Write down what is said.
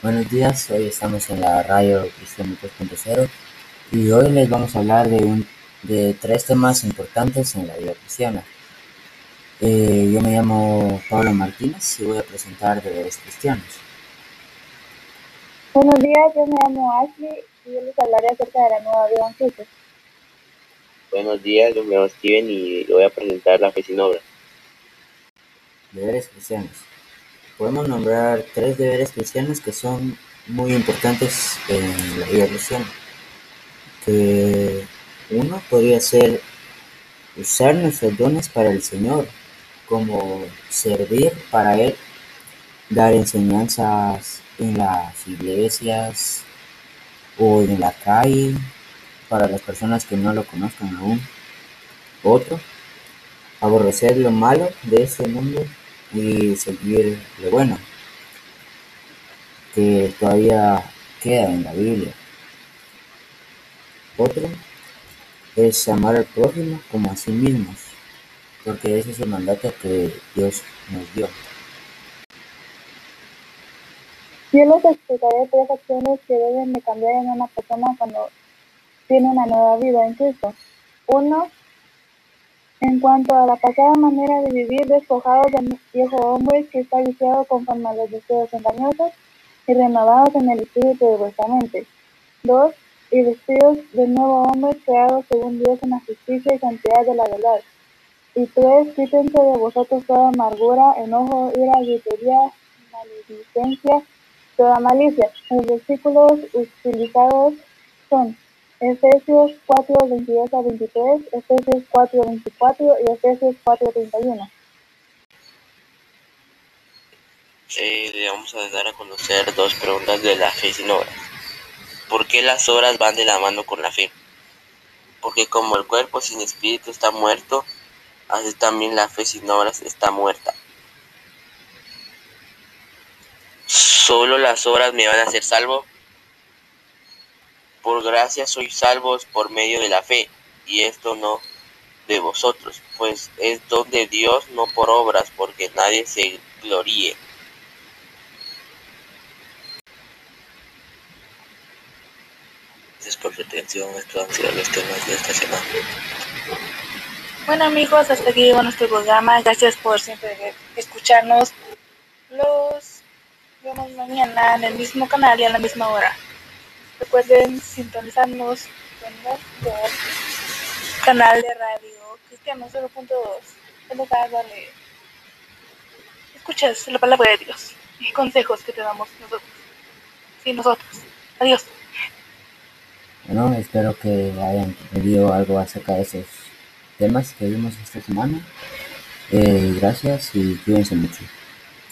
Buenos días, hoy estamos en la radio Cristiano 3.0 y hoy les vamos a hablar de, un, de tres temas importantes en la vida cristiana. Eh, yo me llamo Pablo Martínez y voy a presentar deberes cristianos. Buenos días, yo me llamo Ashley y yo les hablaré acerca de la nueva vida en Cristo. Buenos días, yo me llamo Steven y voy a presentar la fe sin obra. Deberes cristianos. Podemos nombrar tres deberes cristianos que son muy importantes en la vida cristiana. Que uno podría ser usar nuestros dones para el Señor, como servir para Él, dar enseñanzas en las iglesias o en la calle para las personas que no lo conozcan aún. Otro, aborrecer lo malo de este mundo y seguir lo bueno que todavía queda en la Biblia. Otro es amar al prójimo como a sí mismos, porque ese es el mandato que Dios nos dio. Yo les explicaré tres acciones que deben de cambiar en una persona cuando tiene una nueva vida en Cristo. Uno, en cuanto a la pasada manera de vivir, despojados del viejo hombre que está viciado conforme a los deseos engañosos y renovados en el espíritu de vuestra mente. Dos, y vestidos del nuevo hombre creado según Dios en la justicia y santidad de la verdad. Y tres, quítense de vosotros toda amargura, enojo, ira, gritería, maledicencia, toda malicia. Los versículos utilizados son Efesios 4, 22 a 23, Efesios 4, 24 y Efesios 4, 31. Eh, le vamos a dar a conocer dos preguntas de la fe sin obras. ¿Por qué las obras van de la mano con la fe? Porque como el cuerpo sin espíritu está muerto, así también la fe sin obras está muerta. ¿Solo las obras me van a hacer salvo? Por gracia sois salvos por medio de la fe, y esto no de vosotros, pues es don de Dios, no por obras, porque nadie se gloríe. Gracias por su atención, estos han sido los temas de esta semana. Bueno amigos, hasta aquí llegó nuestro programa. Gracias por siempre escucharnos. Los vemos mañana en el mismo canal y a la misma hora. Recuerden sintonizarnos en nuestro canal de radio Cristiano 0.2 en escuchas la palabra de Dios y consejos que te damos nosotros. Sí, nosotros. Adiós. Bueno, espero que hayan entendido algo acerca de esos temas que vimos esta semana. Eh, gracias y cuídense mucho.